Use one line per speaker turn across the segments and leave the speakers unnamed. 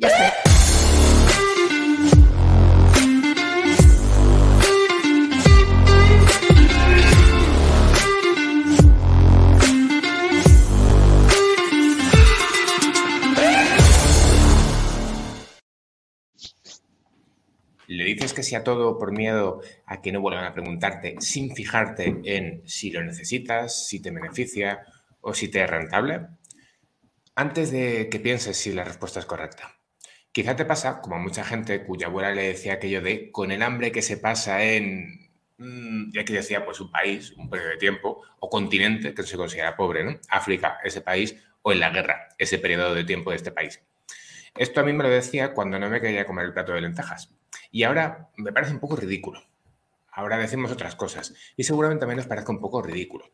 Ya.
Le dices que sí a todo por miedo a que no vuelvan a preguntarte sin fijarte en si lo necesitas, si te beneficia o si te es rentable. Antes de que pienses si la respuesta es correcta. Quizá te pasa, como a mucha gente cuya abuela le decía aquello de con el hambre que se pasa en, mm, ya que decía, pues un país, un periodo de tiempo, o continente que se considera pobre, ¿no? África, ese país, o en la guerra, ese periodo de tiempo de este país. Esto a mí me lo decía cuando no me quería comer el plato de lentejas. Y ahora me parece un poco ridículo. Ahora decimos otras cosas. Y seguramente también nos parezca un poco ridículo.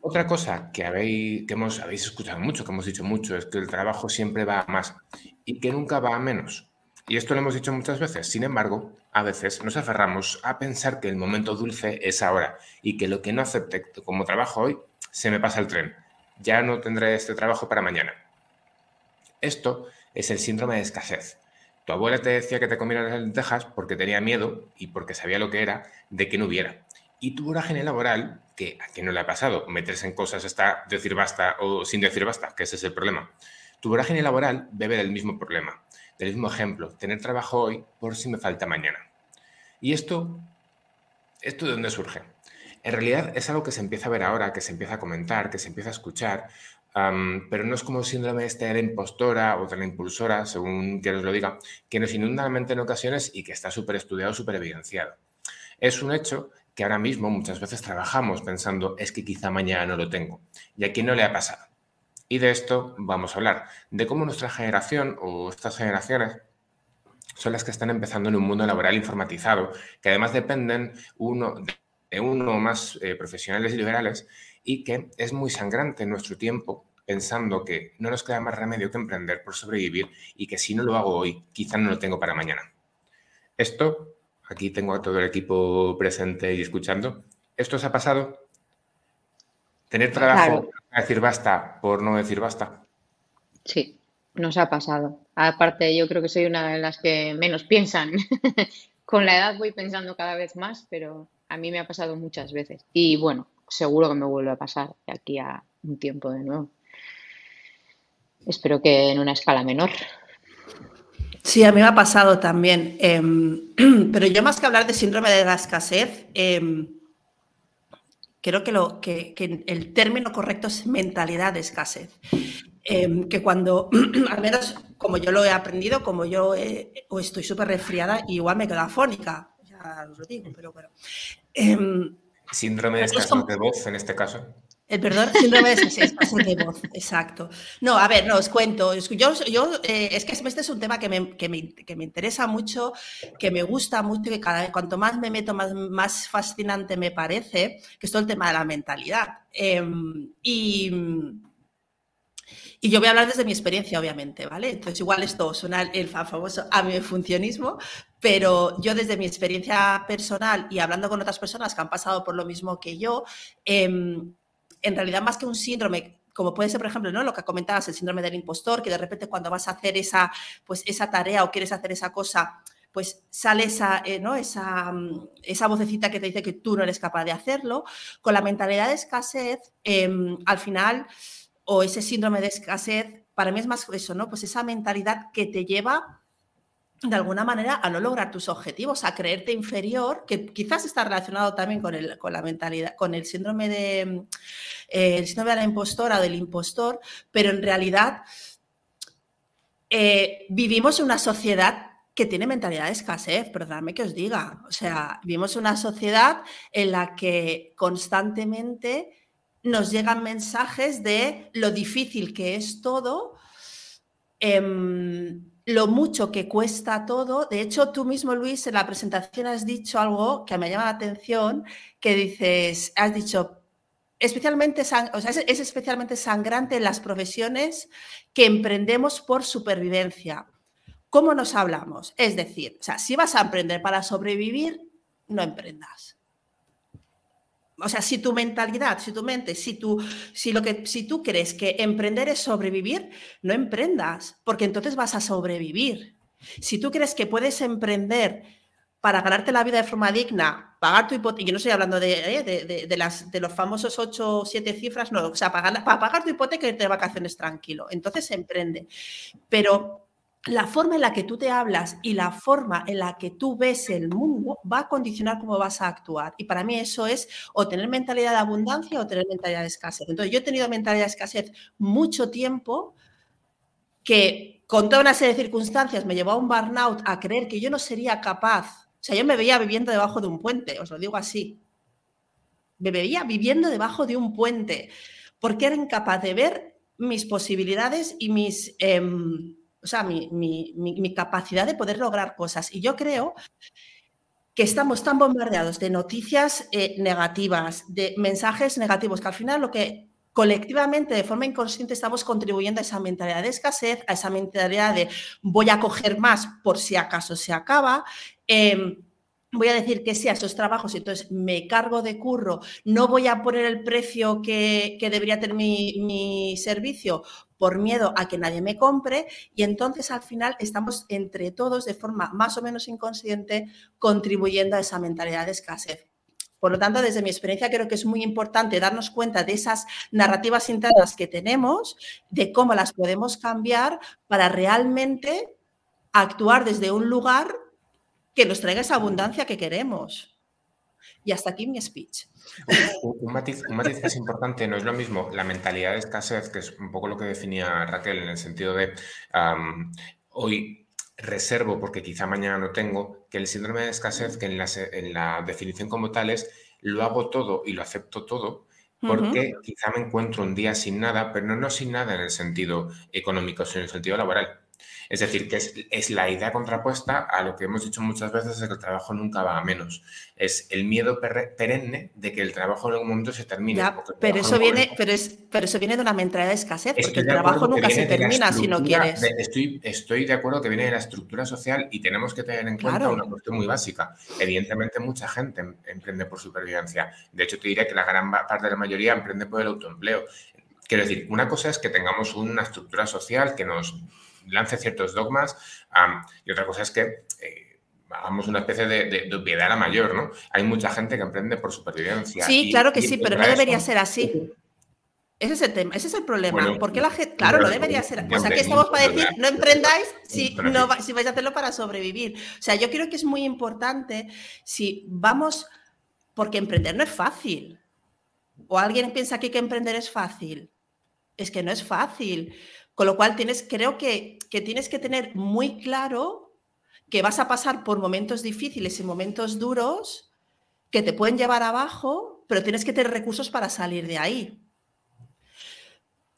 Otra cosa que, habéis, que hemos, habéis escuchado mucho, que hemos dicho mucho, es que el trabajo siempre va a más y que nunca va a menos. Y esto lo hemos dicho muchas veces. Sin embargo, a veces nos aferramos a pensar que el momento dulce es ahora y que lo que no acepte como trabajo hoy se me pasa el tren. Ya no tendré este trabajo para mañana. Esto es el síndrome de escasez. Tu abuela te decía que te comieras las lentejas porque tenía miedo y porque sabía lo que era de que no hubiera. Y tu vorágine laboral, que a quien no le ha pasado meterse en cosas hasta decir basta o sin decir basta, que ese es el problema. Tu vorágine laboral bebe del mismo problema, del mismo ejemplo, tener trabajo hoy por si me falta mañana. ¿Y esto, esto de dónde surge? En realidad es algo que se empieza a ver ahora, que se empieza a comentar, que se empieza a escuchar, pero no es como síndrome este de la impostora o de la impulsora, según quien os lo diga, que nos inunda la mente en ocasiones y que está súper estudiado, súper evidenciado. Es un hecho que ahora mismo muchas veces trabajamos pensando es que quizá mañana no lo tengo. Y a quién no le ha pasado. Y de esto vamos a hablar, de cómo nuestra generación o estas generaciones son las que están empezando en un mundo laboral informatizado, que además dependen uno de uno o más eh, profesionales liberales y que es muy sangrante nuestro tiempo pensando que no nos queda más remedio que emprender por sobrevivir y que si no lo hago hoy, quizá no lo tengo para mañana. Esto, aquí tengo a todo el equipo presente y escuchando, ¿esto os ha pasado? ¿Tener trabajo a decir basta por no decir basta?
Sí, nos ha pasado. Aparte, yo creo que soy una de las que menos piensan. Con la edad voy pensando cada vez más, pero a mí me ha pasado muchas veces. Y bueno, seguro que me vuelve a pasar de aquí a un tiempo de nuevo. Espero que en una escala menor.
Sí, a mí me ha pasado también. Em, pero yo más que hablar de síndrome de la escasez, em, creo que, lo, que, el término correcto es mentalidad de escasez. Em, que cuando, al menos como yo lo he aprendido, como yo o estoy súper resfriada, igual me quedo afónica, ya os lo digo, pero bueno.
Síndrome de escasez de voz en este caso.
El perdón, síndrome de escasez de voz, exacto. No, a ver, no, os cuento. Yo, yo eh, es que este es un tema que me, que, me, que me, interesa mucho, que me gusta mucho, que cada vez, cuanto más me meto, más, más fascinante me parece, que es todo el tema de la mentalidad. Em, y y yo voy a hablar desde mi experiencia, obviamente, ¿vale? Entonces, igual esto suena el famoso a mi funcionismo, pero yo desde mi experiencia personal y hablando con otras personas que han pasado por lo mismo que yo, em, en realidad más que un síndrome como puede ser, por ejemplo, ¿no? lo que comentabas, el síndrome del impostor, que de repente cuando vas a hacer esa, pues, esa tarea o quieres hacer esa cosa, pues sale esa, eh, ¿no? esa, esa, vocecita que te dice que tú no eres capaz de hacerlo. Con la mentalidad de escasez, em, al final o ese síndrome de escasez, para mí es más eso, ¿no? Pues esa mentalidad que te lleva de alguna manera a no lograr tus objetivos, a creerte inferior, que quizás está relacionado también con, el, con la mentalidad, con el síndrome de eh, el síndrome de la impostora o del impostor, pero en realidad eh, vivimos en una sociedad que tiene mentalidad de escasez, perdóname que os diga. O sea, vivimos una sociedad en la que constantemente nos llegan mensajes de lo difícil que es todo, em, lo mucho que cuesta todo. De hecho, tú mismo, Luis, en la presentación has dicho algo que me llama la atención, que dices, has dicho, especialmente, es, es especialmente sangrante en las profesiones que emprendemos por supervivencia. ¿Cómo nos hablamos? Es decir, o sea, si vas a emprender para sobrevivir, no emprendas o sea, si tu mentalidad, si tu mente, si tú, si lo que, si tú crees que emprender es sobrevivir, no emprendas, porque entonces vas a sobrevivir. Si tú crees que puedes emprender para ganarte la vida de forma digna, pagar tu hipoteca, yo no estoy hablando eh, de, de, las, de los famosos 8 o 7 cifras, no, o sea, para, para pagar tu hipoteca y irte de vacaciones tranquilo. Entonces emprende. Pero la forma en la que tú te hablas y la forma en la que tú ves el mundo va a condicionar cómo vas a actuar. Y para mí eso es o tener mentalidad de abundancia o tener mentalidad de escasez. Entonces yo he tenido mentalidad de escasez mucho tiempo que con toda una serie de circunstancias me llevó a un burnout a creer que yo no sería capaz. O sea, yo me veía viviendo debajo de un puente, os lo digo así. Me veía viviendo debajo de un puente porque era incapaz de ver mis posibilidades y mis... Em, o sea, mi, capacidad de poder lograr cosas. Y yo creo que estamos tan bombardeados de noticias eh, negativas, de mensajes negativos, que al final lo que colectivamente, de forma inconsciente, estamos contribuyendo a esa mentalidad de escasez, a esa mentalidad de voy a coger más por si acaso se acaba. Em, voy a decir que sí a esos trabajos, entonces me cargo de curro, no voy a poner el precio que, debería tener mi, servicio por miedo a que nadie me compre y entonces al final estamos entre todos de forma más o menos inconsciente contribuyendo a esa mentalidad de escasez. Por lo tanto, desde mi experiencia creo que es muy importante darnos cuenta de esas narrativas internas que tenemos, de cómo las podemos cambiar para realmente actuar desde un lugar que nos traiga esa abundancia que queremos. Y hasta aquí mi speech.
Un, matiz, que es importante, no es lo mismo la mentalidad de escasez, que es un poco lo que definía Raquel en el sentido de hoy reservo porque quizá mañana no tengo, que el síndrome de escasez, que en la, en la definición como tal es lo hago todo y lo acepto todo, porque quizá me encuentro un día sin nada, pero no, no sin nada en el sentido económico, sino en el sentido laboral. Es decir, que es, la idea contrapuesta a lo que hemos dicho muchas veces de que el trabajo nunca va a menos. Es el miedo perenne de que el trabajo en algún momento se termine.
pero, eso viene, pero, es, pero eso viene de una mentalidad de escasez, porque el trabajo nunca se termina si no quieres.
estoy, estoy de acuerdo que viene de la estructura social y tenemos que tener en cuenta una cuestión muy básica. Evidentemente, mucha gente em, emprende por supervivencia. De hecho, te diré que la gran parte de la mayoría emprende por el autoempleo. Quiero decir, una cosa es que tengamos una estructura social que nos lance ciertos dogmas y otra cosa es que eh, hagamos una especie de, de, obviedad a la mayor, ¿no? Hay mucha gente que emprende por supervivencia.
Sí, claro que sí, pero no debería ser así. Ese es el tema, ese es el problema. porque la gente, claro, no debería ser. O sea, que estamos para decir, no emprendáis si, no, si vais a hacerlo para sobrevivir. O sea, yo creo que es muy importante si vamos, porque emprender no es fácil. O alguien piensa aquí que emprender es fácil. Es que no es fácil. Con lo cual, tienes, creo que, tienes que tener muy claro que vas a pasar por momentos difíciles y momentos duros que te pueden llevar abajo, pero tienes que tener recursos para salir de ahí.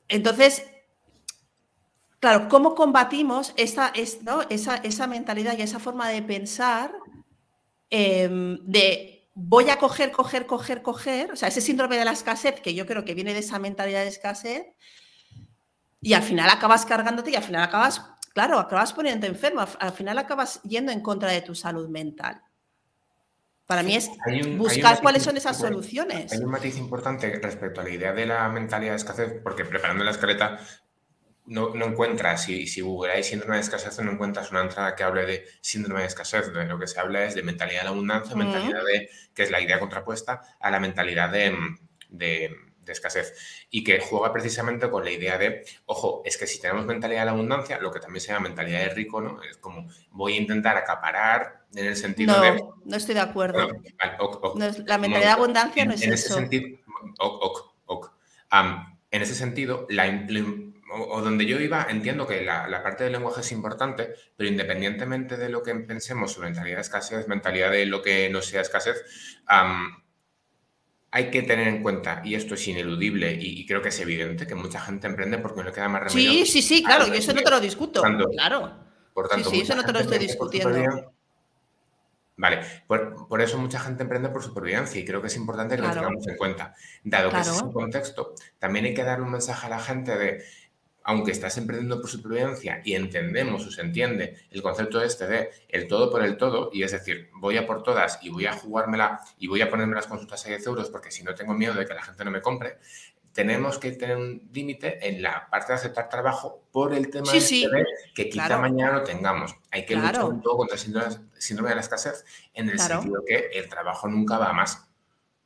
Entonces, claro, ¿cómo combatimos esa, esa, mentalidad y esa forma de pensar em, de voy a coger, coger, coger, coger? O sea, ese síndrome de la escasez, que yo creo que viene de esa mentalidad de escasez, y al final acabas cargándote y al final acabas, claro, acabas poniéndote enfermo, al final acabas yendo en contra de tu salud mental. Para mí es buscar cuáles son esas soluciones.
Hay un matiz importante respecto a la idea de la mentalidad de escasez, porque preparando la escaleta no, no encuentras, si, si googleáis síndrome de escasez, no encuentras una entrada que hable de síndrome de escasez. De lo que se habla es de mentalidad de la abundancia, mentalidad de, que es la idea contrapuesta a la mentalidad de de escasez y que juega precisamente con la idea de, ojo, es que si tenemos mentalidad de abundancia, lo que también se llama mentalidad de rico, ¿no? Es como voy a intentar acaparar en el sentido
no,
de...
No, estoy de acuerdo. la mentalidad de abundancia no es
en
eso.
Ese sentido, en ese sentido, la, o, donde yo iba, entiendo que la, parte del lenguaje es importante, pero independientemente de lo que pensemos sobre mentalidad de escasez, mentalidad de lo que no sea escasez, hay que tener en cuenta, y esto es ineludible y, creo que es evidente, que mucha gente emprende porque no le queda más remedio.
Sí, sí, sí, claro, y eso no te lo discuto. claro. Por tanto, sí, sí eso no te lo estoy discutiendo.
Vale, por, eso mucha gente emprende por supervivencia y creo que es importante que lo tengamos en cuenta. Dado que ese es el contexto, también hay que dar un mensaje a la gente de aunque estás emprendiendo por supervivencia y entendemos o se entiende el concepto este de el todo por el todo, y es decir, voy a por todas y voy a jugármela y voy a ponerme las consultas a 10 euros porque si no tengo miedo de que la gente no me compre, tenemos que tener un límite en la parte de aceptar trabajo por el tema este de que quizá mañana lo tengamos. Hay que luchar un poco contra el síndrome de la escasez en el sentido que el trabajo nunca va a más.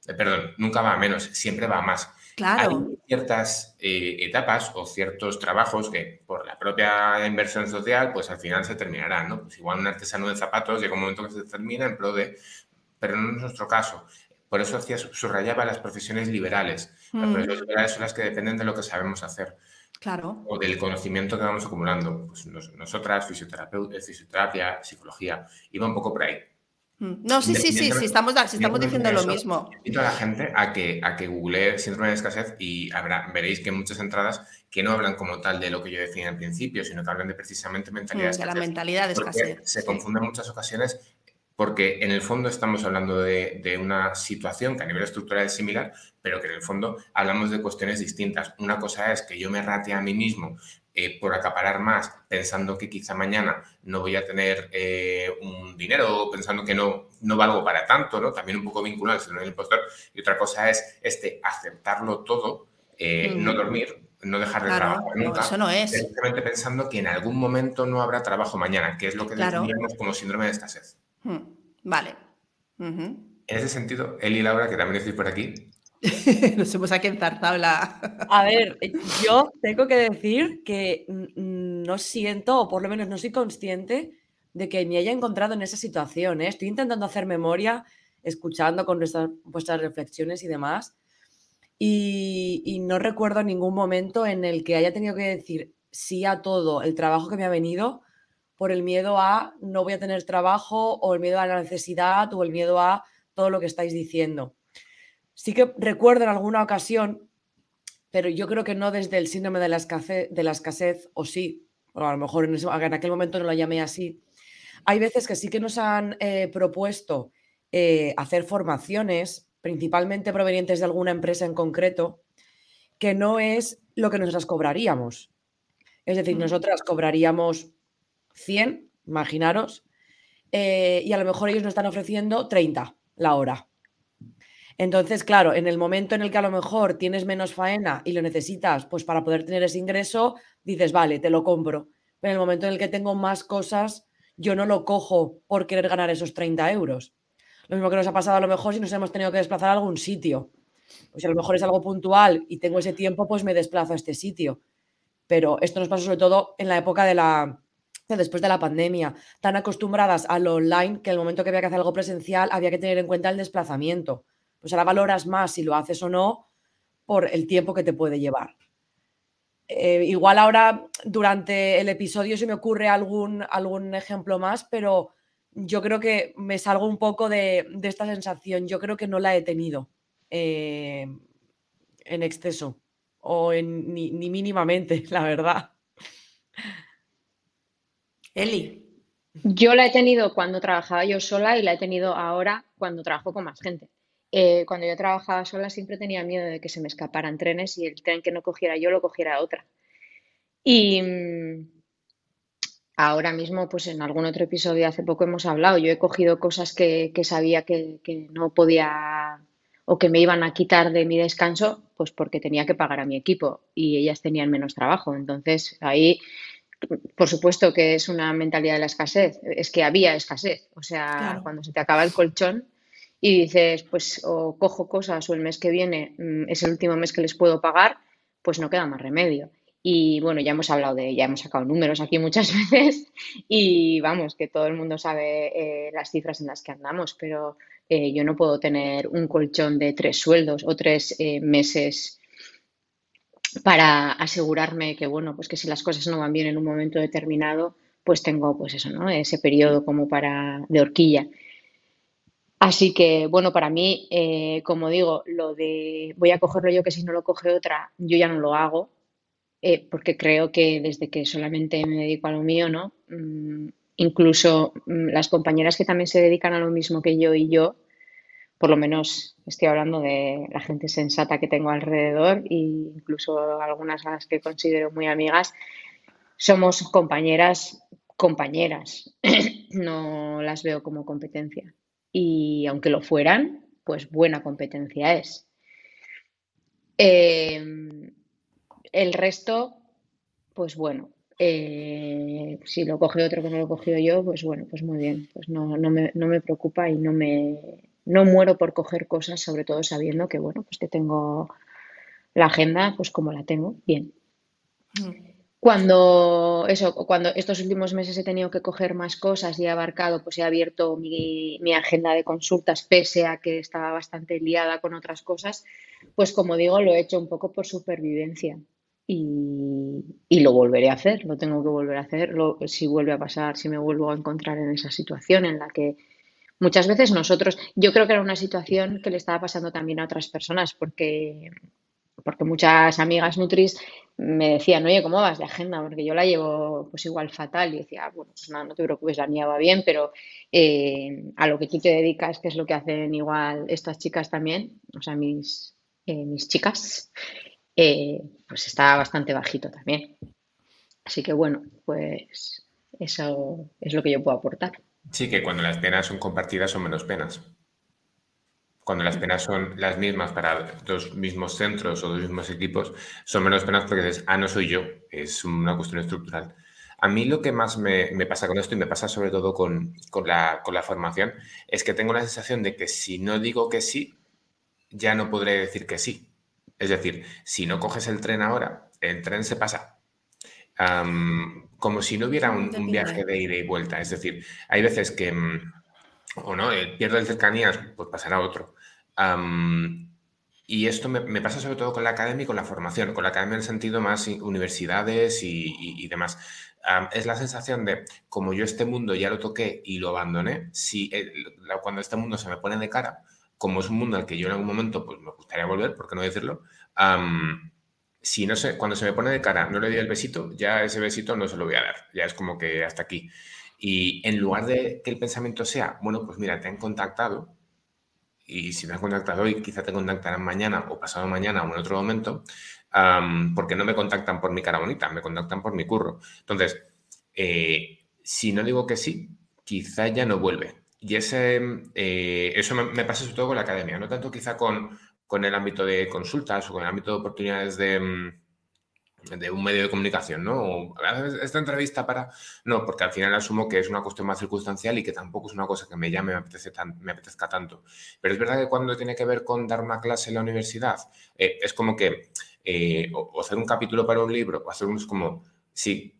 Eh, perdón, nunca va a menos, siempre va a más. Hay ciertas eh, etapas o ciertos trabajos que por la propia inversión social, pues al final se terminarán, ¿no? Pues igual un artesano de zapatos llega un momento que se termina en pro de, pero no es nuestro caso. Por eso hacía, subrayaba las profesiones liberales. Las mm. profesiones liberales son las que dependen de lo que sabemos hacer.
Claro.
O del conocimiento que vamos acumulando. Pues nosotras, fisioterapia, fisioterapia, psicología, iba un poco por ahí.
Mm. No, sí, sí, sí, sí, estamos, estamos diciendo lo mismo.
Invito a la gente a que, a que googlee síndrome de escasez y veréis que muchas entradas que no hablan como tal de lo que yo decía al principio, sino que hablan de precisamente mentalidad de
escasez. De la mentalidad de escasez.
Se confunde en muchas ocasiones porque en el fondo estamos hablando de, de, una situación que a nivel estructural es similar, pero que en el fondo hablamos de cuestiones distintas. Una cosa es que yo me rate a mí mismo eh, por acaparar más, pensando que quizá mañana no voy a tener eh, un dinero, pensando que no, no valgo para tanto, ¿no? También un poco vinculado al el impostor. Y otra cosa es este aceptarlo todo, eh, no mm. dormir, no dejar de trabajar nunca.
eso no es.
Simplemente pensando que en algún momento no habrá trabajo mañana, que es lo que definimos como síndrome de escasez.
Hmm. Vale.
En ese sentido, Eli y Laura, que también estoy por aquí,
Nos hemos aquí enzartado la...
A ver, yo tengo que decir que no siento, o por lo menos no soy consciente de que me haya encontrado en esa situación. ¿eh? Estoy intentando hacer memoria, escuchando con vuestras reflexiones y demás, y, no recuerdo ningún momento en el que haya tenido que decir sí a todo el trabajo que me ha venido por el miedo a no voy a tener trabajo o el miedo a la necesidad o el miedo a todo lo que estáis diciendo. Sí que recuerdo en alguna ocasión, pero yo creo que no desde el síndrome de la escasez, de la escasez o sí, o a lo mejor en, aquel momento no lo llamé así. Hay veces que sí que nos han eh, propuesto eh, hacer formaciones, principalmente provenientes de alguna empresa en concreto, que no es lo que nosotras cobraríamos. Es decir, nosotras cobraríamos 100, imaginaros, eh, y a lo mejor ellos nos están ofreciendo 30 la hora. Entonces, claro, en el momento en el que a lo mejor tienes menos faena y lo necesitas, pues para poder tener ese ingreso, dices, vale, te lo compro. Pero en el momento en el que tengo más cosas, yo no lo cojo por querer ganar esos 30 euros. Lo mismo que nos ha pasado a lo mejor si nos hemos tenido que desplazar a algún sitio. Pues a lo mejor es algo puntual y tengo ese tiempo, pues me desplazo a este sitio. Pero esto nos pasa sobre todo en la época de la, después de la pandemia, tan acostumbradas a lo online que el momento que había que hacer algo presencial había que tener en cuenta el desplazamiento pues ahora valoras más si lo haces o no por el tiempo que te puede llevar. Eh, igual ahora durante el episodio se me ocurre algún, algún ejemplo más, pero yo creo que me salgo un poco de, esta sensación. Yo creo que no la he tenido eh, en exceso o ni, ni, mínimamente, la verdad.
Eli.
Yo la he tenido cuando trabajaba yo sola y la he tenido ahora cuando trabajo con más gente. Eh, cuando yo trabajaba sola siempre tenía miedo de que se me escaparan trenes y el tren que no cogiera yo lo cogiera otra. Y mm, ahora mismo, pues en algún otro episodio hace poco hemos hablado, yo he cogido cosas que, sabía que, no podía o que me iban a quitar de mi descanso, pues porque tenía que pagar a mi equipo y ellas tenían menos trabajo. Entonces, ahí, por supuesto que es una mentalidad de la escasez, es que había escasez. O sea, cuando se te acaba el colchón, y dices, pues o cojo cosas o el mes que viene mm, es el último mes que les puedo pagar, pues no queda más remedio. Y bueno, ya hemos hablado de, ya hemos sacado números aquí muchas veces y vamos, que todo el mundo sabe eh, las cifras en las que andamos, pero eh, yo no puedo tener un colchón de tres sueldos o tres eh, meses para asegurarme que, bueno, pues que si las cosas no van bien en un momento determinado, pues tengo pues eso, ¿no? Ese periodo como para de horquilla. Así que, bueno, para mí, eh, como digo, lo de voy a cogerlo yo que si no lo coge otra, yo ya no lo hago, eh, porque creo que desde que solamente me dedico a lo mío, ¿no? Mm, incluso mm, las compañeras que también se dedican a lo mismo que yo y yo, por lo menos estoy hablando de la gente sensata que tengo alrededor e incluso algunas a las que considero muy amigas, somos compañeras, compañeras, no las veo como competencia. Y aunque lo fueran, pues buena competencia es. Em, el resto, pues bueno, eh, si lo coge otro que no lo he cogido yo, pues bueno, pues muy bien, pues no, no, me, no me preocupa y no me no muero por coger cosas, sobre todo sabiendo que bueno, pues que tengo la agenda, pues como la tengo, bien. Mm. Cuando eso, cuando estos últimos meses he tenido que coger más cosas y he abarcado, pues he abierto mi, mi, agenda de consultas, pese a que estaba bastante liada con otras cosas, pues como digo, lo he hecho un poco por supervivencia. Y, lo volveré a hacer, lo tengo que volver a hacer si vuelve a pasar, si me vuelvo a encontrar en esa situación en la que muchas veces nosotros, yo creo que era una situación que le estaba pasando también a otras personas, porque, porque muchas amigas Nutris me decían, oye, ¿cómo vas de agenda? Porque yo la llevo pues igual fatal y decía, bueno, pues nada, no te preocupes, la mía va bien, pero eh, a lo que tú te dedicas, que es lo que hacen igual estas chicas también, o sea, mis, eh, mis chicas, eh, pues está bastante bajito también. Así que bueno, pues eso es lo que yo puedo aportar.
Sí, que cuando las penas son compartidas son menos penas. Cuando las penas son las mismas para dos mismos centros o dos mismos equipos, son menos penas porque dices, ah, no soy yo, es una cuestión estructural. A mí lo que más me, pasa con esto, y me pasa sobre todo con, la, con la formación, es que tengo la sensación de que si no digo que sí, ya no podré decir que sí. Es decir, si no coges el tren ahora, el tren se pasa. como si no hubiera un, viaje de ida y vuelta. Es decir, hay veces que, mm, o no, eh, pierdo el cercanías, pues pasará otro. Y esto me, pasa sobre todo con la academia y con la formación, con la academia en el sentido más universidades y, demás. es la sensación de, como yo este mundo ya lo toqué y lo abandoné, si cuando este mundo se me pone de cara, como es un mundo al que yo en algún momento pues, me gustaría volver, ¿por qué no decirlo? si no sé, cuando se me pone de cara, no le doy el besito, ya ese besito no se lo voy a dar, ya es como que hasta aquí. Y en lugar de que el pensamiento sea, bueno, pues mira, te han contactado, y si me han contactado hoy, quizá te contactarán mañana o pasado mañana o en otro momento, porque no me contactan por mi cara bonita, me contactan por mi curro. Entonces, eh, si no digo que sí, quizá ya no vuelve. Y ese, eh, eso me, pasa sobre todo con la academia, no tanto quizá con, con el ámbito de consultas o con el ámbito de oportunidades de, mm, de un medio de comunicación, ¿no? esta entrevista para... No, porque al final asumo que es una cuestión más circunstancial y que tampoco es una cosa que me llame, me, me apetezca tanto. Pero es verdad que cuando tiene que ver con dar una clase en la universidad, eh, es como que eh, o, hacer un capítulo para un libro, o hacer un... Es como, sí,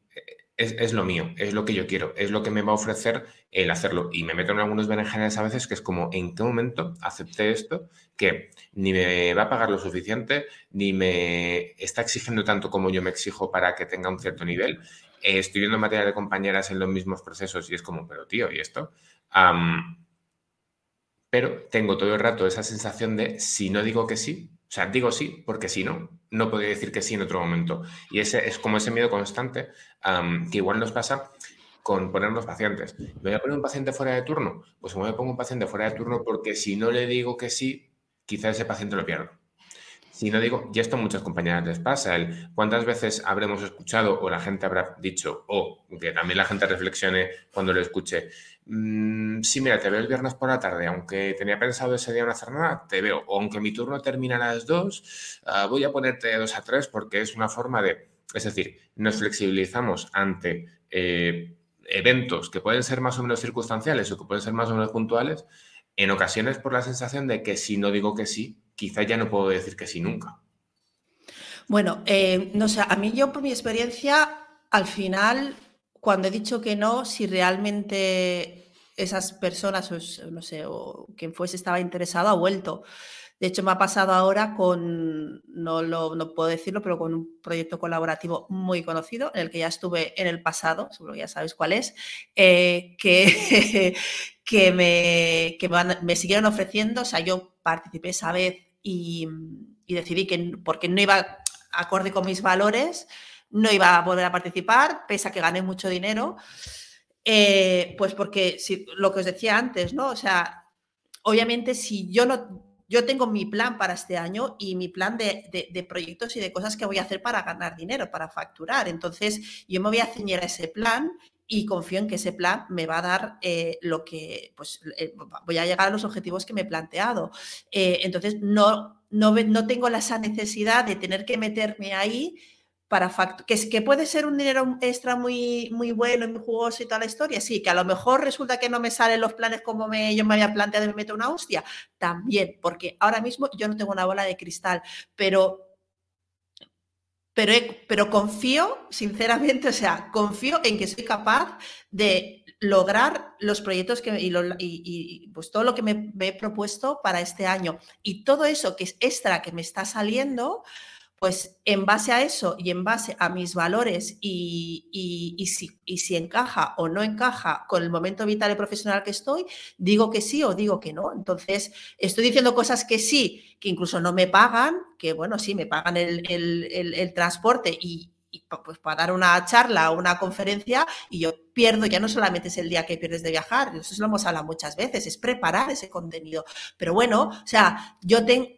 es, lo mío, es lo que yo quiero, es lo que me va a ofrecer el hacerlo. Y me meto en algunos berenjenas a veces que es como, ¿en qué momento acepté esto? Que ni me va a pagar lo suficiente, ni me está exigiendo tanto como yo me exijo para que tenga un cierto nivel. Eh, estoy viendo materia de compañeras en los mismos procesos y es como, pero tío, ¿y esto? pero tengo todo el rato esa sensación de, si no digo que sí, o sea, digo sí, porque si no, no podría decir que sí en otro momento. Y ese es como ese miedo constante que igual nos pasa con ponernos pacientes. ¿Me voy a poner un paciente fuera de turno? Pues me pongo un paciente fuera de turno porque si no le digo que sí, quizá ese paciente lo pierdo. Si no digo, y esto a muchas compañeras les pasa, el cuántas veces habremos escuchado o la gente habrá dicho, o que también la gente reflexione cuando lo escuche, mm, sí, mira, te veo el viernes por la tarde, aunque tenía pensado ese día no hacer nada, te veo, o aunque mi turno termina a las dos, ah, voy a ponerte dos a tres porque es una forma de, es decir, nos flexibilizamos ante eh, eventos que pueden ser más o menos circunstanciales o que pueden ser más o menos puntuales, en ocasiones por la sensación de que si no digo que sí, quizá ya no puedo decir que sí nunca.
Bueno, eh, no sé, a mí yo por mi experiencia, al final, cuando he dicho que no, si realmente esas personas, o, no sé, o quien fuese estaba interesado, ha vuelto. De hecho, me ha pasado ahora con, no, lo, no puedo decirlo, pero con un proyecto colaborativo muy conocido, en el que ya estuve en el pasado, seguro que ya sabéis cuál es, eh, que, que, me, que me, siguieron ofreciendo, o sea, yo participé esa vez y, decidí que, porque no iba acorde con mis valores, no iba a volver a participar, pese a que gané mucho dinero, eh, pues porque si, lo que os decía antes, ¿no? O sea, obviamente si yo no, yo tengo mi plan para este año y mi plan de, proyectos y de cosas que voy a hacer para ganar dinero, para facturar. Entonces, yo me voy a ceñir a ese plan y confío en que ese plan me va a dar eh, lo que, pues, eh, voy a llegar a los objetivos que me he planteado. Eh, entonces, no, no, no tengo esa necesidad de tener que meterme ahí para que, que puede ser un dinero extra muy, muy bueno y muy jugoso y toda la historia, sí, que a lo mejor resulta que no me salen los planes como me, yo me había planteado y me meto una hostia, también, porque ahora mismo yo no tengo una bola de cristal, pero pero, pero, confío, sinceramente, o sea, confío en que soy capaz de lograr los proyectos que, y, pues todo lo que me, he propuesto para este año. Y todo eso que es extra que me está saliendo, pues en base a eso y en base a mis valores y, si, si, encaja o no encaja con el momento vital y profesional que estoy, digo que sí o digo que no. Entonces, estoy diciendo cosas que sí, que incluso no me pagan, que bueno, sí, me pagan el, transporte y, pues para dar una charla o una conferencia y yo pierdo, ya no solamente es el día que pierdes de viajar, eso lo hemos hablado muchas veces, es preparar ese contenido. Pero bueno, o sea, yo tengo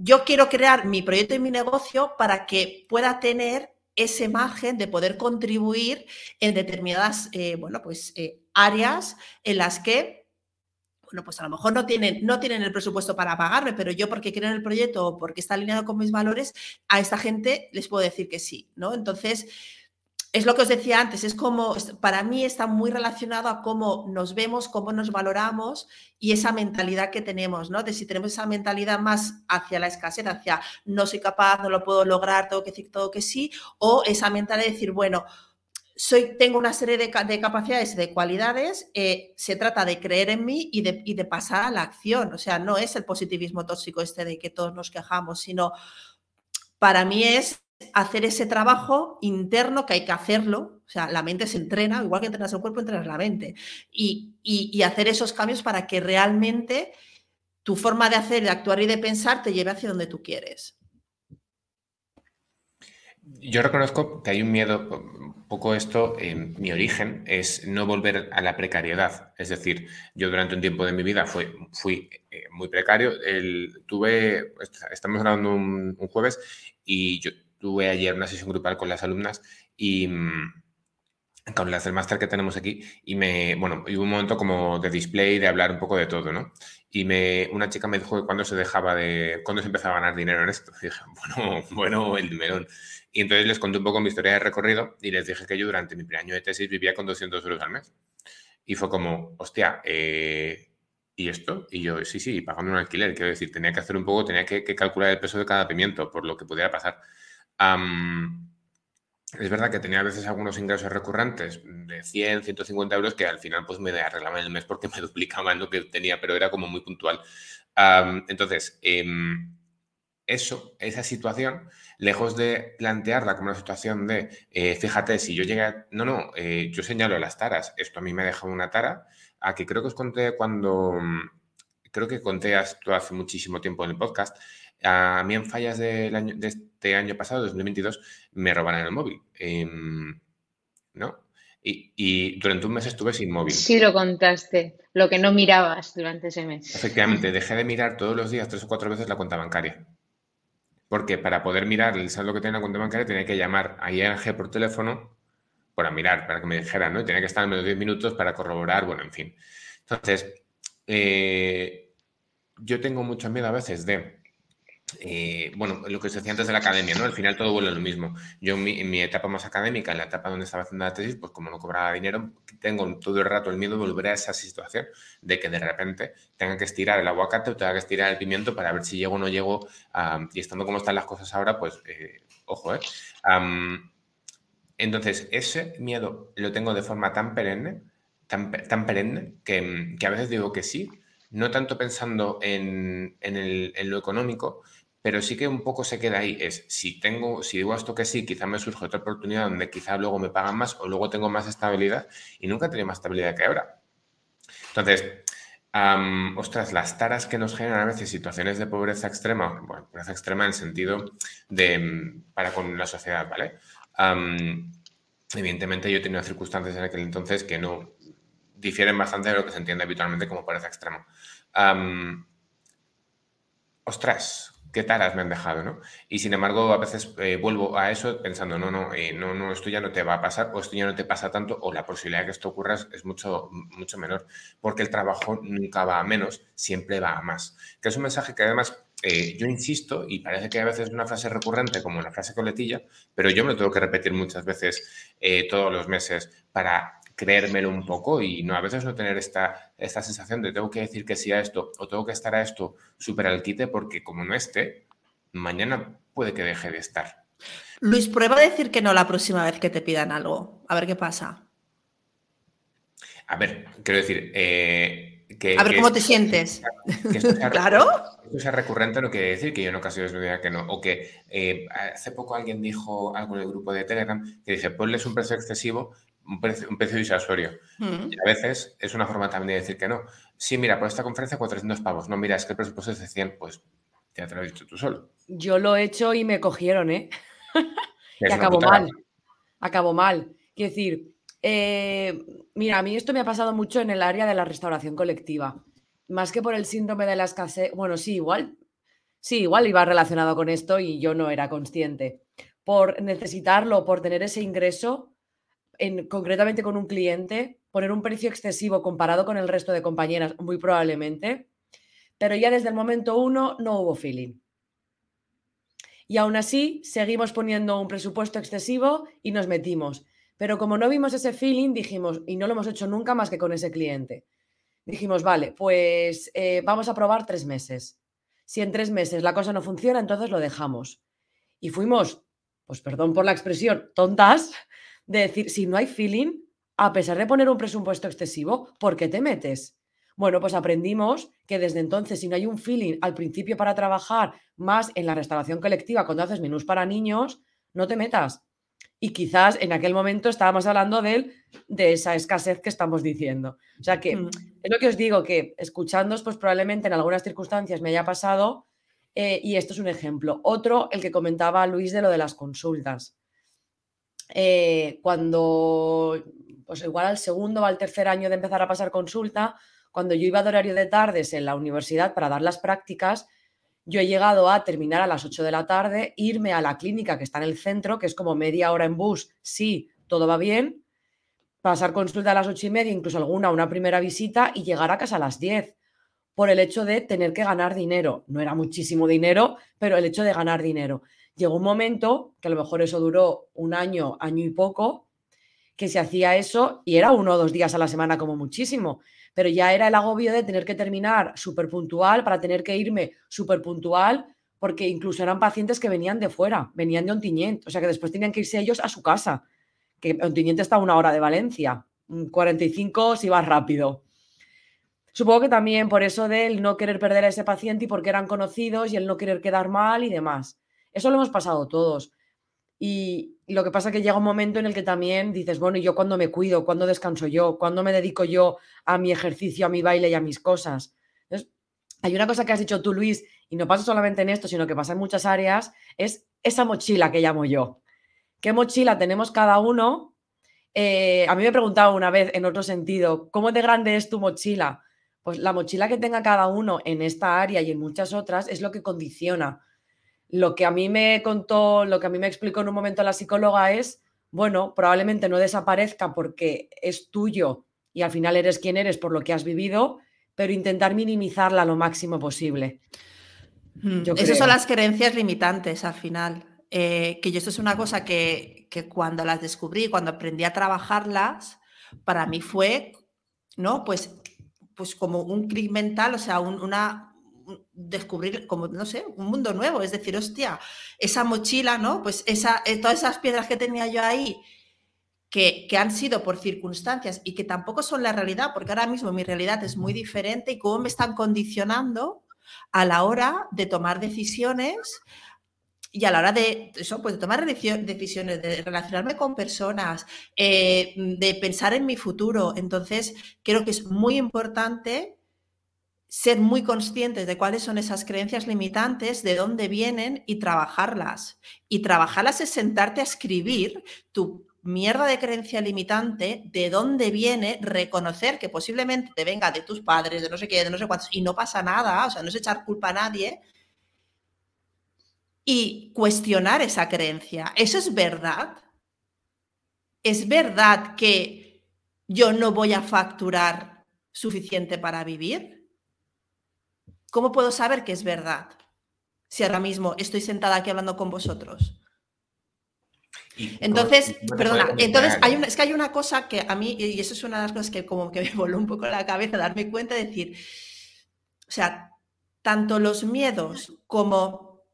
yo quiero crear mi proyecto y mi negocio para que pueda tener ese margen de poder contribuir en determinadas, eh, bueno, pues eh, áreas en las que, bueno, pues a lo mejor no tienen, no tienen el presupuesto para pagarme, pero yo porque quiero en el proyecto o porque está alineado con mis valores, a esta gente les puedo decir que sí, ¿no? Entonces, es lo que os decía antes, es como, para mí está muy relacionado a cómo nos vemos, cómo nos valoramos y esa mentalidad que tenemos, ¿no? De si tenemos esa mentalidad más hacia la escasez, hacia no soy capaz, no lo puedo lograr, tengo que decir todo que sí, o esa mentalidad de decir, bueno, soy, tengo una serie de, capacidades y de cualidades, eh, se trata de creer en mí y de, y de pasar a la acción, o sea, no es el positivismo tóxico este de que todos nos quejamos, sino para mí es hacer ese trabajo interno que hay que hacerlo. O sea, la mente se entrena, igual que entrenas el cuerpo, entrenas la mente. Y, hacer esos cambios para que realmente tu forma de hacer, de actuar y de pensar te lleve hacia donde tú quieres.
Yo reconozco que hay un miedo, un poco esto, en mi origen es no volver a la precariedad. Es decir, yo durante un tiempo de mi vida fui, eh, muy precario. Tuve, estamos grabando un jueves y yo tuve ayer una sesión grupal con las alumnas y mm, con las del máster que tenemos aquí y me, bueno, hubo un momento como de display, de hablar un poco de todo, ¿no? Y me, una chica me dijo que cuando se dejaba de, cuando se empezaba a ganar dinero en esto. Y dije, bueno, bueno, el dinerón. Y entonces les conté un poco mi historia de recorrido y les dije que yo durante mi primer año de tesis vivía con 200 euros al mes. Y fue como, hostia, eh, ¿y esto? Y yo, sí, sí, pagando un alquiler, quiero decir, tenía que hacer un poco, tenía que, que calcular el peso de cada pimiento por lo que pudiera pasar es verdad que tenía a veces algunos ingresos recurrentes de 100, 150 euros que al final pues me arreglaban el mes porque me duplicaban lo que tenía, pero era como muy puntual. entonces, em, eso, esa situación, lejos de plantearla como una situación de, eh, fíjate, si yo llegué a... No, no, eh, yo señalo las taras. Esto a mí me ha dejado una tara a que creo que os conté cuando... Creo que conté esto hace muchísimo tiempo en el podcast. A mí en fallas del año, de este año pasado, 2022, me robaron el móvil. Em, ¿No? Y, durante un mes estuve sin móvil.
Sí, lo contaste. Lo que no mirabas durante ese mes.
Efectivamente, dejé de mirar todos los días, tres o cuatro veces, la cuenta bancaria. Porque para poder mirar el saldo que tenía la cuenta bancaria tenía que llamar a ING por teléfono para mirar, para que me dijeran, ¿no? Y tenía que estar al menos 10 minutos para corroborar, bueno, en fin. Entonces, eh, yo tengo mucho miedo a veces de eh, bueno, lo que se decía antes de la academia, ¿no? Al final todo vuelve a lo mismo. Yo en mi, etapa más académica, en la etapa donde estaba haciendo la tesis, pues como no cobraba dinero, tengo todo el rato el miedo de volver a esa situación, de que de repente tenga que estirar el aguacate o tenga que estirar el pimiento para ver si llego o no llego. y estando como están las cosas ahora, pues eh, ojo, ¿eh? entonces, ese miedo lo tengo de forma tan perenne, tan, tan perenne, que, a veces digo que sí, no tanto pensando en lo económico, pero sí que un poco se queda ahí. Es si tengo, si digo esto que sí, quizá me surge otra oportunidad donde quizá luego me pagan más o luego tengo más estabilidad y nunca tenido más estabilidad que ahora. Entonces, ostras, las taras que nos generan a veces situaciones de pobreza extrema, bueno, pobreza extrema en el sentido de mm, para con la sociedad, ¿vale? evidentemente yo he tenido circunstancias en aquel entonces que no difieren bastante de lo que se entiende habitualmente como pobreza extrema. ostras, qué taras me han dejado, ¿no? Y sin embargo, a veces eh, vuelvo a eso pensando, no, no, eh, no, no, esto ya no te va a pasar, o esto ya no te pasa tanto, o la posibilidad de que esto ocurra es mucho, mucho menor, porque el trabajo nunca va a menos, siempre va a más. Que es un mensaje que además eh, yo insisto, y parece que a veces es una frase recurrente como una frase coletilla, pero yo me lo tengo que repetir muchas veces todos los meses para creérmelo un poco y no a veces no tener esta, esta sensación de tengo que decir que sí a esto o tengo que estar a esto súper al quite porque como no esté, mañana puede que deje de estar.
Luis, prueba a decir que no la próxima vez que te pidan algo. A ver qué pasa.
A ver, quiero decir, eh, que,
a ver cómo te sientes. claro.
Esto sea recurrente no quiere decir que yo en ocasiones me diga que no. O que eh, hace poco alguien dijo algo en el grupo de Telegram que dice, ponles un precio excesivo un precio, un precio disuasorio. Mm. Y a veces es una forma también de decir que no. Sí, mira, por esta conferencia 400 pavos. No, mira, es que el presupuesto es de 100, pues ya te lo has dicho tú solo.
Yo lo he hecho y me cogieron, ¿eh? y acabó mal. Acabó mal. Quiero decir, eh, mira, a mí esto me ha pasado mucho en el área de la restauración colectiva. Más que por el síndrome de la escasez. Bueno, sí, igual. Sí, igual iba relacionado con esto y yo no era consciente. Por necesitarlo, por tener ese ingreso, concretamente con un cliente, poner un precio excesivo comparado con el resto de compañeras, muy probablemente, pero ya desde el momento uno no hubo feeling. Y aún así, seguimos poniendo un presupuesto excesivo y nos metimos. Pero como no vimos ese feeling, dijimos, y no lo hemos hecho nunca más que con ese cliente, dijimos, vale, pues eh, vamos a probar tres meses. Si en tres meses la cosa no funciona, entonces lo dejamos. Y fuimos, pues perdón por la expresión, tontas, de decir, si no hay feeling, a pesar de poner un presupuesto excesivo, ¿por qué te metes? Bueno, pues aprendimos que desde entonces, si no hay un feeling al principio para trabajar más en la restauración colectiva, cuando haces menús para niños, no te metas. Y quizás en aquel momento estábamos hablando de, de esa escasez que estamos diciendo. O sea que mm. es lo que os digo, que escuchándos, pues probablemente en algunas circunstancias me haya pasado, eh, y esto es un ejemplo. Otro, el que comentaba Luis de lo de las consultas. Eh, cuando, pues igual al segundo o al tercer año de empezar a pasar consulta, cuando yo iba de horario de tardes en la universidad para dar las prácticas, yo he llegado a terminar a las 8 de la tarde, irme a la clínica que está en el centro, que es como media hora en bus, sí, todo va bien, pasar consulta a las ocho y media, incluso alguna, una primera visita y llegar a casa a las 10, por el hecho de tener que ganar dinero. No era muchísimo dinero, pero el hecho de ganar dinero llegó un momento, que a lo mejor eso duró un año, año y poco, que se hacía eso y era uno o dos días a la semana como muchísimo, pero ya era el agobio de tener que terminar súper puntual para tener que irme súper puntual, porque incluso eran pacientes que venían de fuera, venían de Ontinyent, o sea que después tenían que irse ellos a su casa, que Ontinyent está a una hora de Valencia, 45 si vas rápido. Supongo que también por eso de no querer perder a ese paciente y porque eran conocidos y el no querer quedar mal y demás. Eso lo hemos pasado todos. Y, lo que pasa es que llega un momento en el que también dices, bueno, ¿y yo cuándo me cuido? ¿Cuándo descanso yo? ¿Cuándo me dedico yo a mi ejercicio, a mi baile y a mis cosas? Entonces, hay una cosa que has dicho tú, Luis, y no pasa solamente en esto, sino que pasa en muchas áreas, es esa mochila que llamo yo. ¿Qué mochila tenemos cada uno? Eh, a mí me preguntaba una vez en otro sentido, ¿cómo de grande es tu mochila? Pues la mochila que tenga cada uno en esta área y en muchas otras es lo que condiciona lo que a mí me contó, lo que a mí me explicó en un momento la psicóloga es, bueno, probablemente no desaparezca porque es tuyo y al final eres quien eres por lo que has vivido, pero intentar minimizarla lo máximo posible.
Mm, Esas son las creencias limitantes al final. Eh, que yo esto es una cosa que, que, cuando las descubrí, cuando aprendí a trabajarlas, para mí fue, ¿no? Pues, pues como un clic mental, o sea, una, descubrir como, no sé, un mundo nuevo. Es decir, hostia, esa mochila, ¿no? Pues esa, eh, todas esas piedras que tenía yo ahí, que, que, han sido por circunstancias y que tampoco son la realidad, porque ahora mismo mi realidad es muy diferente y cómo me están condicionando a la hora de tomar decisiones y a la hora de eso, pues de tomar decisiones, de relacionarme con personas, eh, de pensar en mi futuro. Entonces, creo que es muy importante ser muy conscientes de cuáles son esas creencias limitantes, de dónde vienen y trabajarlas. Y trabajarlas es sentarte a escribir tu mierda de creencia limitante, de dónde viene, reconocer que posiblemente te venga de tus padres, de no sé qué, de no sé cuántos, y no pasa nada, o sea, no es echar culpa a nadie, y cuestionar esa creencia. ¿Eso es verdad? ¿Es verdad que yo no voy a facturar suficiente para vivir? ¿Cómo puedo saber que es verdad si ahora mismo estoy sentada aquí hablando con vosotros? Entonces, perdona, entonces hay una, es que hay una cosa que a mí, y eso es una de las cosas que como que me voló un poco la cabeza, darme cuenta de decir, o sea, tanto los miedos como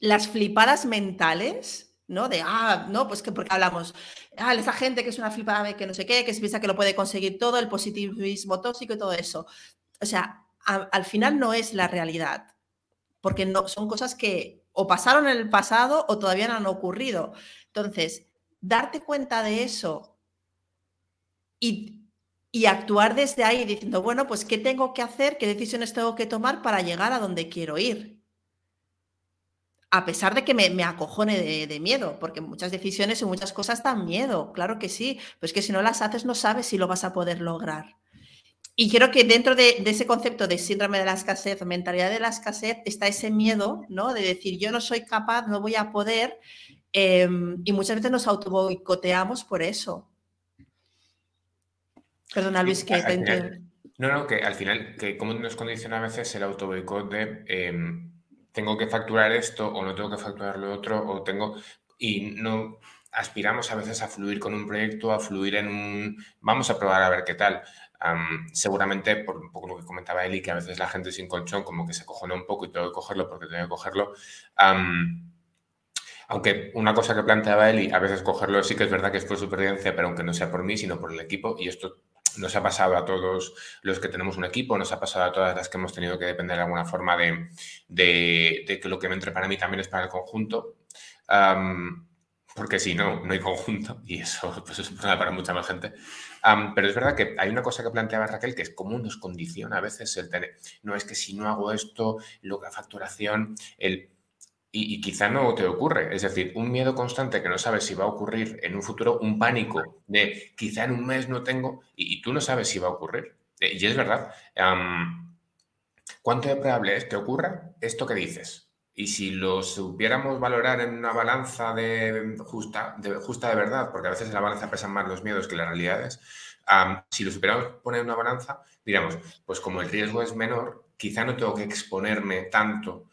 las flipadas mentales, ¿no? De, ah, no, pues que porque hablamos, ah, esa gente que es una flipada que no sé qué, que se piensa que lo puede conseguir todo, el positivismo tóxico y todo eso. O sea, al final no es la realidad, porque no, son cosas que o pasaron en el pasado o todavía no han ocurrido. Entonces, darte cuenta de eso y, y actuar desde ahí diciendo, bueno, pues ¿qué tengo que hacer? ¿Qué decisiones tengo que tomar para llegar a donde quiero ir? a pesar de que me, acojone de, miedo, porque muchas decisiones y muchas cosas dan miedo, claro que sí, pero es que si no las haces no sabes si lo vas a poder lograr. Y creo que dentro de, ese concepto de síndrome de la escasez, mentalidad de la escasez, está ese miedo, ¿no? De decir, yo no soy capaz, no voy a poder, em, y muchas veces nos autoboicoteamos por eso. Perdona, Luis, que te
No, no, que al final, que como nos condiciona a veces el autoboicot de... Em, tengo que facturar esto o no tengo que facturar lo otro o tengo... Y no aspiramos a veces a fluir con un proyecto, a fluir en un... Vamos a probar a ver qué tal. Seguramente, por un poco lo que comentaba Eli, que a veces la gente sin colchón como que se cojona un poco y tengo que cogerlo porque tengo que cogerlo. aunque una cosa que planteaba Eli, a veces cogerlo sí que es verdad que es por supervivencia, pero aunque no sea por mí, sino por el equipo, y esto nos ha pasado a todos los que tenemos un equipo, nos ha pasado a todas las que hemos tenido que depender de alguna forma de, que lo que me entre para mí también es para el conjunto. porque si no, no hay conjunto y eso pues, es un problema para mucha más gente. Pero es verdad que hay una cosa que planteaba Raquel que es cómo nos condiciona a veces el tener, no es que si no hago esto, lo que facturación, el y, quizá no te ocurre. Es decir, un miedo constante que no sabes si va a ocurrir en un futuro, un pánico de quizá en un mes no tengo y, tú no sabes si va a ocurrir. Eh, y es verdad. ¿Cuánto de probable es que ocurra esto que dices? Y si lo supiéramos valorar en una balanza de justa, de justa de verdad, porque a veces en la balanza pesan más los miedos que las realidades, si lo supiéramos poner en una balanza, diríamos, pues como el riesgo es menor, quizá no tengo que exponerme tanto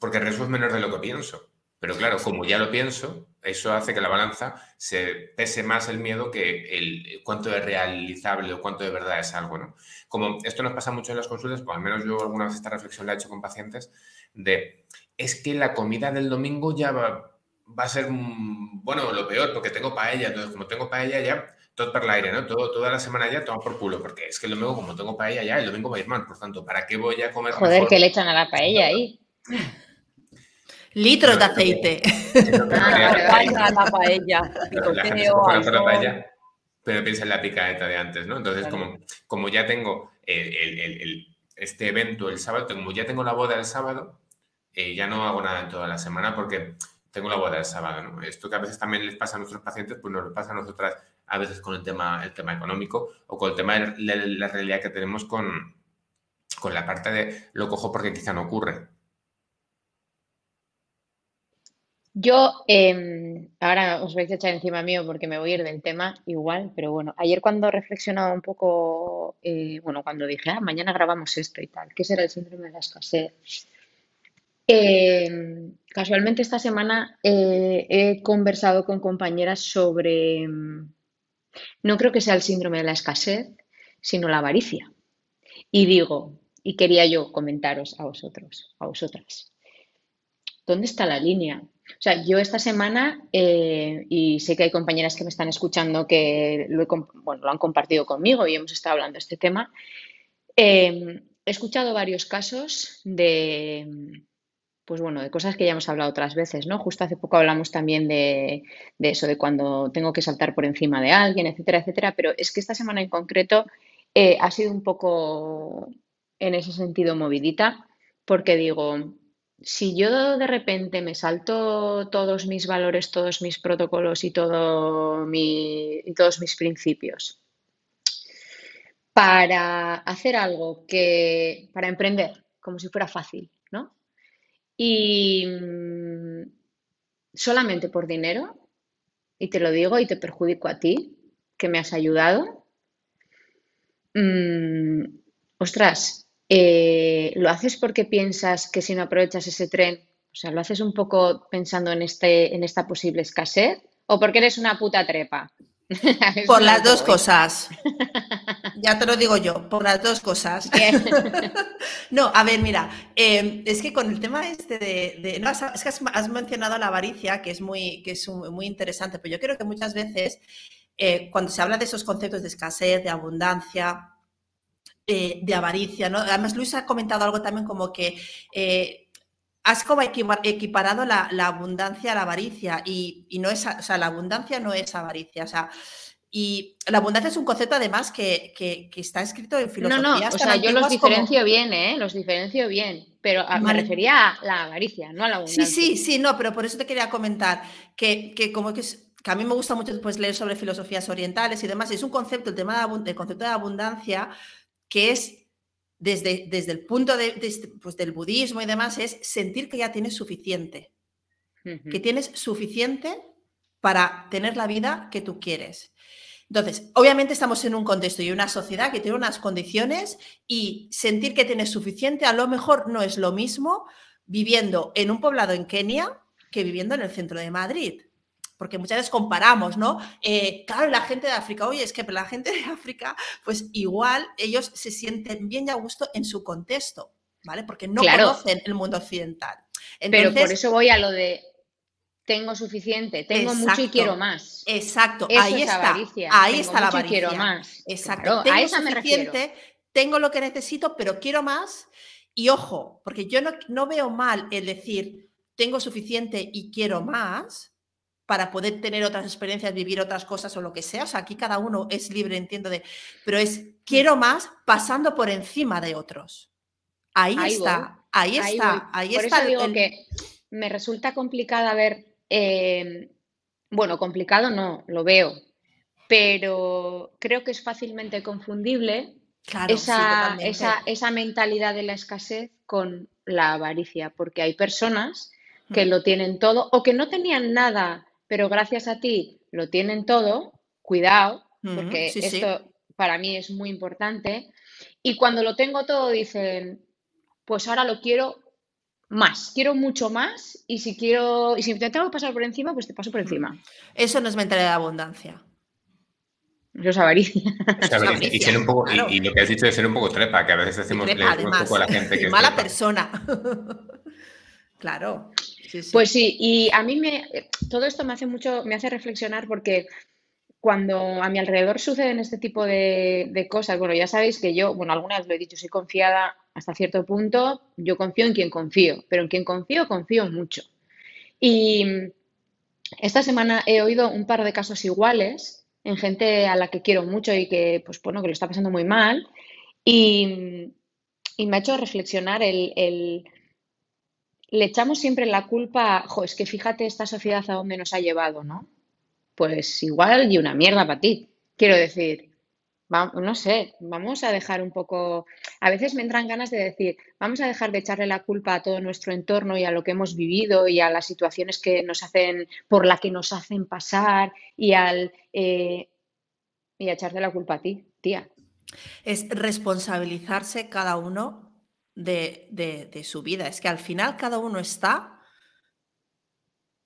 porque el riesgo es menor de lo que pienso. Pero claro, como ya lo pienso, eso hace que la balanza se pese más el miedo que el cuánto es realizable o cuánto de verdad es algo, ¿no? Como esto nos pasa mucho en las consultas, pues al menos yo alguna vez esta reflexión la he hecho con pacientes, de es que la comida del domingo ya va, a ser, bueno, lo peor, porque tengo paella, entonces como tengo paella ya, todo para el aire, ¿no? Todo, toda la semana ya toma por culo, porque es que el domingo como tengo paella ya, el domingo va a ir mal, por tanto, ¿para qué voy a comer
Joder, que le echan a la paella ahí.
Litros de aceite.
pero piensa en la picaeta de antes, ¿no? Entonces, como, como ya tengo este evento el sábado, como ya tengo la boda el sábado, eh, ya no hago nada en toda la semana porque tengo la boda el sábado, ¿no? Esto que a veces también les pasa a nuestros pacientes, pues nos lo pasa a nosotras a veces con el tema, el tema económico o con el tema de la, realidad que tenemos con, con la parte de lo cojo porque quizá no ocurre.
Yo, em, ahora os vais a echar encima mío porque me voy a ir del tema igual, pero bueno, ayer cuando reflexionaba un poco, eh, bueno, cuando dije, ah, mañana grabamos esto y tal, ¿qué será el síndrome de la escasez? Em, casualmente esta semana eh, he conversado con compañeras sobre, em, no creo que sea el síndrome de la escasez, sino la avaricia. Y digo, y quería yo comentaros a vosotros, a vosotras, ¿dónde está la línea? O sea, yo esta semana, eh, y sé que hay compañeras que me están escuchando que lo, han compartido conmigo y hemos estado hablando de este tema, em, he escuchado varios casos de, pues bueno, de cosas que ya hemos hablado otras veces, ¿no? Justo hace poco hablamos también de, eso, de cuando tengo que saltar por encima de alguien, etcétera, etcétera, pero es que esta semana en concreto eh, ha sido un poco en ese sentido movidita, porque digo, si yo de repente me salto todos mis valores, todos mis protocolos y, todo todos mis principios para hacer algo que, para emprender, como si fuera fácil, ¿no? Y mm, solamente por dinero, y te lo digo y te perjudico a ti, que me has ayudado, mm, ostras, eh, ¿lo haces porque piensas que si no aprovechas ese tren, o sea, lo haces un poco pensando en, este, en esta posible escasez o porque eres una puta trepa?
por las dos cosas. Ya te lo digo yo, por las dos cosas. no, a ver, mira, em, es que con el tema este de... no, es que has, mencionado la avaricia, que es, muy, que es muy interesante, pero yo creo que muchas veces eh, cuando se habla de esos conceptos de escasez, de abundancia, eh, de avaricia, ¿no? Además, Luis ha comentado algo también como que eh, has como equiparado la, abundancia a la avaricia y, no es, o sea, la abundancia no es avaricia, o sea, y la abundancia es un concepto además que, está escrito en filosofía.
No, no, o sea, yo los diferencio bien, ¿eh? Los diferencio bien, pero me refería a la avaricia, no a la abundancia.
Sí, sí, sí, no, pero por eso te quería comentar que, como que, que a mí me gusta mucho pues, leer sobre filosofías orientales y demás, es un concepto, el tema de, concepto de abundancia, que es desde, desde el punto de, este, pues, del budismo y demás, es sentir que ya tienes suficiente, que tienes suficiente para tener la vida que tú quieres. Entonces, obviamente estamos en un contexto y una sociedad que tiene unas condiciones y sentir que tienes suficiente a lo mejor no es lo mismo viviendo en un poblado en Kenia que viviendo en el centro de Madrid porque muchas veces comparamos, ¿no? Eh, claro, la gente de África, oye, es que la gente de África, pues igual ellos se sienten bien y a gusto en su contexto, ¿vale? Porque no conocen el mundo occidental.
Pero por eso voy a lo de tengo suficiente, tengo mucho y quiero más.
Exacto, ahí está. Ahí está la avaricia.
quiero más.
Exacto, tengo a esa suficiente, tengo lo que necesito, pero quiero más. Y ojo, porque yo no, no veo mal el decir tengo suficiente y quiero más, para poder tener otras experiencias, vivir otras cosas o lo que sea. O sea, aquí cada uno es libre, entiendo, de, pero es quiero más pasando por encima de otros. Ahí, está, ahí, está, ahí
por
está.
Eso digo que me resulta complicado ver, eh, bueno, complicado no, lo veo, pero creo que es fácilmente confundible esa, esa, esa mentalidad de la escasez con la avaricia, porque hay personas que mm. lo tienen todo o que no tenían nada pero gracias a ti lo tienen todo, cuidado, porque esto para mí es muy importante. Y cuando lo tengo todo dicen, pues ahora lo quiero más, quiero mucho más y si quiero y si te tengo que pasar por encima, pues te paso por encima.
Eso no es mentalidad de abundancia.
Eso es avaricia.
Y, un poco, y, lo que has dicho de ser un poco trepa, que a veces decimos un poco a la gente que
mala persona. claro.
Pues sí, y a mí me, todo esto me hace mucho, me hace reflexionar porque cuando a mi alrededor suceden este tipo de, cosas, bueno, ya sabéis que yo, bueno, alguna vez lo he dicho, soy confiada hasta cierto punto, yo confío en quien confío, pero en quien confío, confío mucho. Y esta semana he oído un par de casos iguales en gente a la que quiero mucho y que, pues bueno, que lo está pasando muy mal. Y, me ha hecho reflexionar el le echamos siempre la culpa, jo, es que fíjate esta sociedad a dónde nos ha llevado, ¿no? Pues igual y una mierda para ti. Quiero decir, no sé, vamos a dejar un poco, a veces me entran ganas de decir, vamos a dejar de echarle la culpa a todo nuestro entorno y a lo que hemos vivido y a las situaciones que nos hacen, por la que nos hacen pasar y al eh, y a echarte la culpa a ti, tía.
Es responsabilizarse cada uno de, su vida. Es que al final cada uno está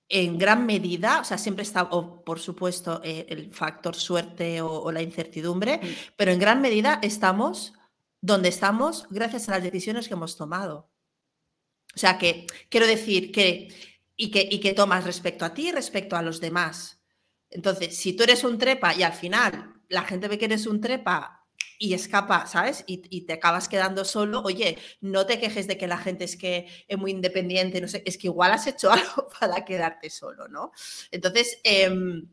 en gran medida, o sea, siempre está, o por supuesto, eh, el factor suerte o, la incertidumbre, pero en gran medida estamos donde estamos gracias a las decisiones que hemos tomado. O sea, que quiero decir que y, que, y que tomas respecto a ti y respecto a los demás. Entonces, si tú eres un trepa y al final la gente ve que eres un trepa y escapa, ¿sabes? Y, te acabas quedando solo. Oye, no te quejes de que la gente es que es muy independiente, no sé, es que igual has hecho algo para quedarte solo, ¿no? Entonces, em,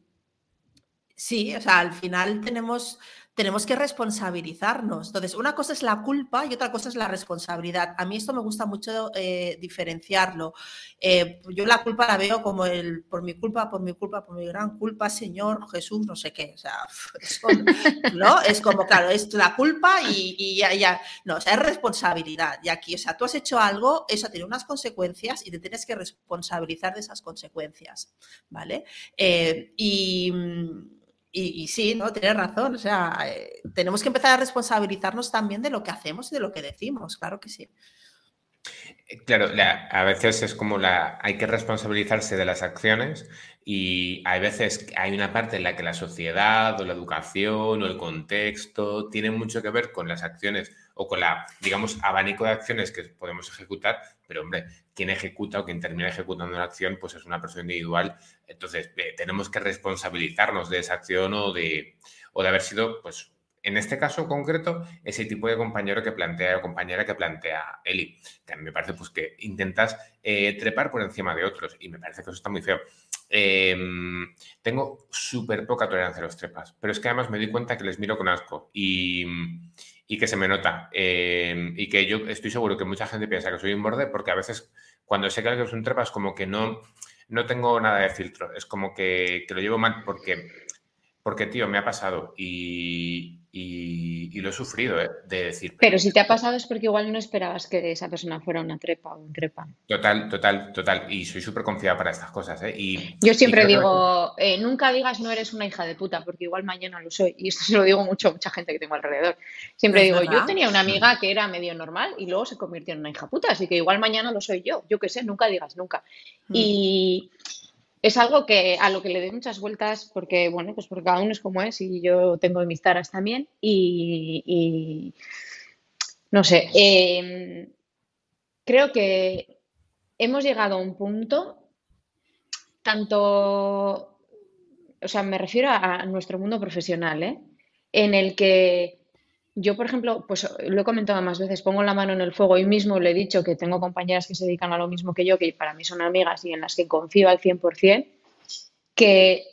sí, o sea, al final tenemos, tenemos que responsabilizarnos. Entonces, una cosa es la culpa y otra cosa es la responsabilidad. A mí esto me gusta mucho eh, diferenciarlo. Eh, yo la culpa la veo como el por mi culpa, por mi culpa, por mi gran culpa, Señor Jesús, no sé qué. O sea, ¿no? Es como, claro, es la culpa y, ya, ya. No, o sea, es responsabilidad. Y aquí, o sea, tú has hecho algo, eso tiene unas consecuencias y te tienes que responsabilizar de esas consecuencias. ¿Vale? Eh, y y, sí, ¿no? Tienes razón. O sea, eh, tenemos que empezar a responsabilizarnos también de lo que hacemos y de lo que decimos, claro que sí.
Eh, claro, a veces es como la. hay que responsabilizarse de las acciones y hay veces hay una parte en la que la sociedad o la educación o el contexto tiene mucho que ver con las acciones o con la, digamos, abanico de acciones que podemos ejecutar, pero hombre, quien ejecuta o quien termina ejecutando una acción, pues es una persona individual. Entonces, eh, tenemos que responsabilizarnos de esa acción o de, o de haber sido, pues, en este caso concreto, ese tipo de compañero que plantea o compañera que plantea Eli. Que a mí me parece pues, que intentas eh, trepar por encima de otros y me parece que eso está muy feo. Em, tengo súper poca tolerancia a los trepas, pero es que además me di cuenta que les miro con asco y y que se me nota. Em, y que yo estoy seguro que mucha gente piensa que soy un borde porque a veces cuando sé que algo es un trepa es como que no, no tengo nada de filtro. Es como que, que lo llevo mal porque, porque, tío, me ha pasado y, y, lo he sufrido, ¿eh? de decir.
Pero si te ha pasado es porque igual no esperabas que esa persona fuera una trepa o un trepa.
Total, total, total. Y soy súper confiada para estas cosas. ¿eh? Y,
Yo siempre digo, eh, nunca digas no eres una hija de puta, porque igual mañana lo soy. Y esto se lo digo mucho a mucha gente que tengo alrededor. Siempre digo, yo tenía una amiga que era medio normal y luego se convirtió en una hija puta, así que igual mañana lo soy yo. Yo qué sé, nunca digas nunca. Mm. Y es algo que a lo que le doy muchas vueltas porque, bueno, pues porque cada uno es como es y yo tengo mis taras también y, no sé, em, creo que hemos llegado a un punto, tanto, o sea, me refiero a, nuestro mundo profesional, ¿eh? en el que yo, por ejemplo, pues lo he comentado más veces, pongo la mano en el fuego y mismo le he dicho que tengo compañeras que se dedican a lo mismo que yo, que para mí son amigas y en las que confío al 100%, que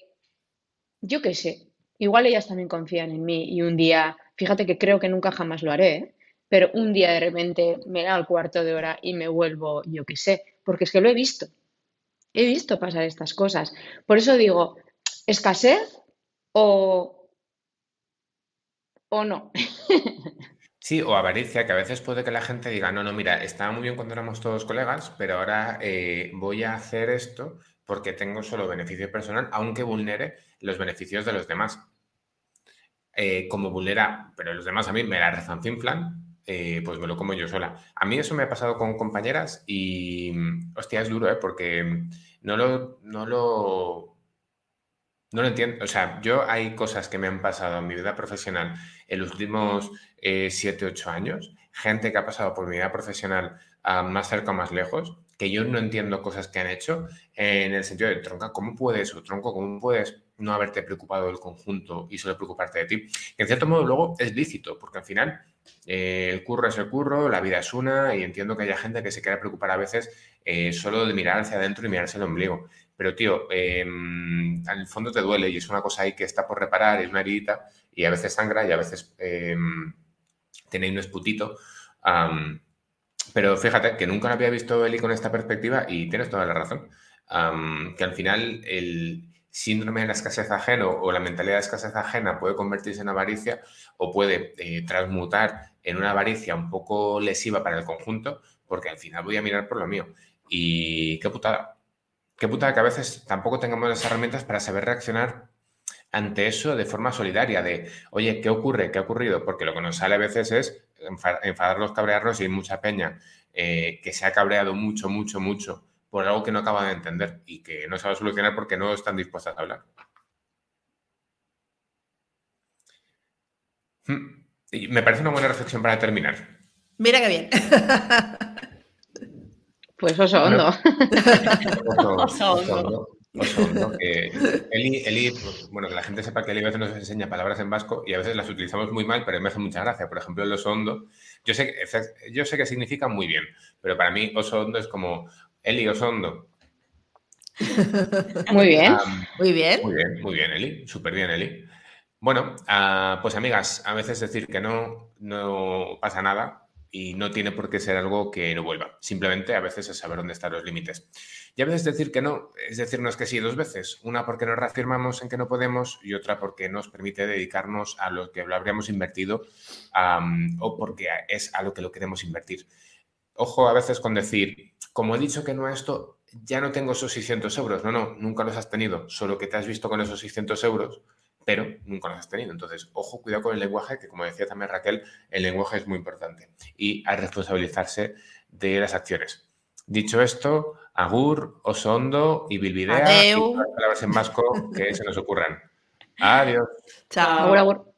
yo qué sé, igual ellas también confían en mí y un día, fíjate que creo que nunca jamás lo haré, ¿eh? pero un día de repente me da el cuarto de hora y me vuelvo, yo qué sé, porque es que lo he visto. He visto pasar estas cosas. Por eso digo, escasez o o no.
Sí, o avaricia, que a veces puede que la gente diga, no, no, mira, estaba muy bien cuando éramos todos colegas, pero ahora eh, voy a hacer esto porque tengo solo beneficio personal, aunque vulnere los beneficios de los demás. Eh, como vulnera, pero los demás a mí me la rezancinflan, eh, pues me lo como yo sola. A mí eso me ha pasado con compañeras y, hostia, es duro, ¿eh? porque no lo, no lo no lo entiendo. O sea, yo hay cosas que me han pasado en mi vida profesional en los últimos 7, eh, 8 años, gente que ha pasado por mi vida profesional ah, más cerca o más lejos, que yo no entiendo cosas que han hecho en el sentido de, tronca, ¿cómo puedes, o tronco, cómo puedes no haberte preocupado del conjunto y solo preocuparte de ti? Que en cierto modo luego es lícito, porque al final eh, el curro es el curro, la vida es una, y entiendo que haya gente que se quiera preocupar a veces eh, solo de mirar hacia adentro y mirarse el ombligo. Pero, tío, eh, al fondo te duele y es una cosa ahí que está por reparar, es una heridita y a veces sangra y a veces eh, tiene un esputito. pero fíjate que nunca lo había visto Eli con esta perspectiva y tienes toda la razón. que al final el síndrome de la escasez ajeno o la mentalidad de escasez ajena puede convertirse en avaricia o puede eh, transmutar en una avaricia un poco lesiva para el conjunto, porque al final voy a mirar por lo mío. Y qué putada qué puta que a veces tampoco tengamos las herramientas para saber reaccionar ante eso de forma solidaria, de, oye, ¿qué ocurre? ¿Qué ha ocurrido? Porque lo que nos sale a veces es enfadarlos, cabrearnos y hay mucha peña eh, que se ha cabreado mucho, mucho, mucho por algo que no acaba de entender y que no a solucionar porque no están dispuestas a hablar. Hmm. Y me parece una buena reflexión para terminar.
Mira qué bien.
Pues oso hondo.
Oso, hondo. Oso hondo. Eli, pues, bueno, que la gente sepa que Eli a veces nos enseña palabras en vasco y a veces las utilizamos muy mal, pero me hace mucha gracia. Por ejemplo, el oso hondo, yo sé, yo sé que significa muy bien, pero para mí oso hondo es como Eli oso hondo.
Muy bien.
muy bien.
Muy bien, muy bien, Eli. Súper bien, Eli. Bueno, ah, pues amigas, a veces decir que no, no pasa nada y no tiene por qué ser algo que no vuelva. Simplemente a veces es saber dónde están los límites. Y a veces decir que no es decirnos que sí dos veces. Una porque nos reafirmamos en que no podemos y otra porque nos permite dedicarnos a lo que lo habríamos invertido o porque es a lo que lo queremos invertir. Ojo a veces con decir, como he dicho que no a esto, ya no tengo esos 600 euros. No, no, nunca los has tenido, solo que te has visto con esos 600 euros pero nunca los has tenido. Entonces, ojo, cuidado con el lenguaje, que como decía también Raquel, el lenguaje es muy importante y hay responsabilizarse de las acciones. Dicho esto, agur, osondo y bilbidea y palabras en vasco que se nos ocurran. Adiós.
Chao.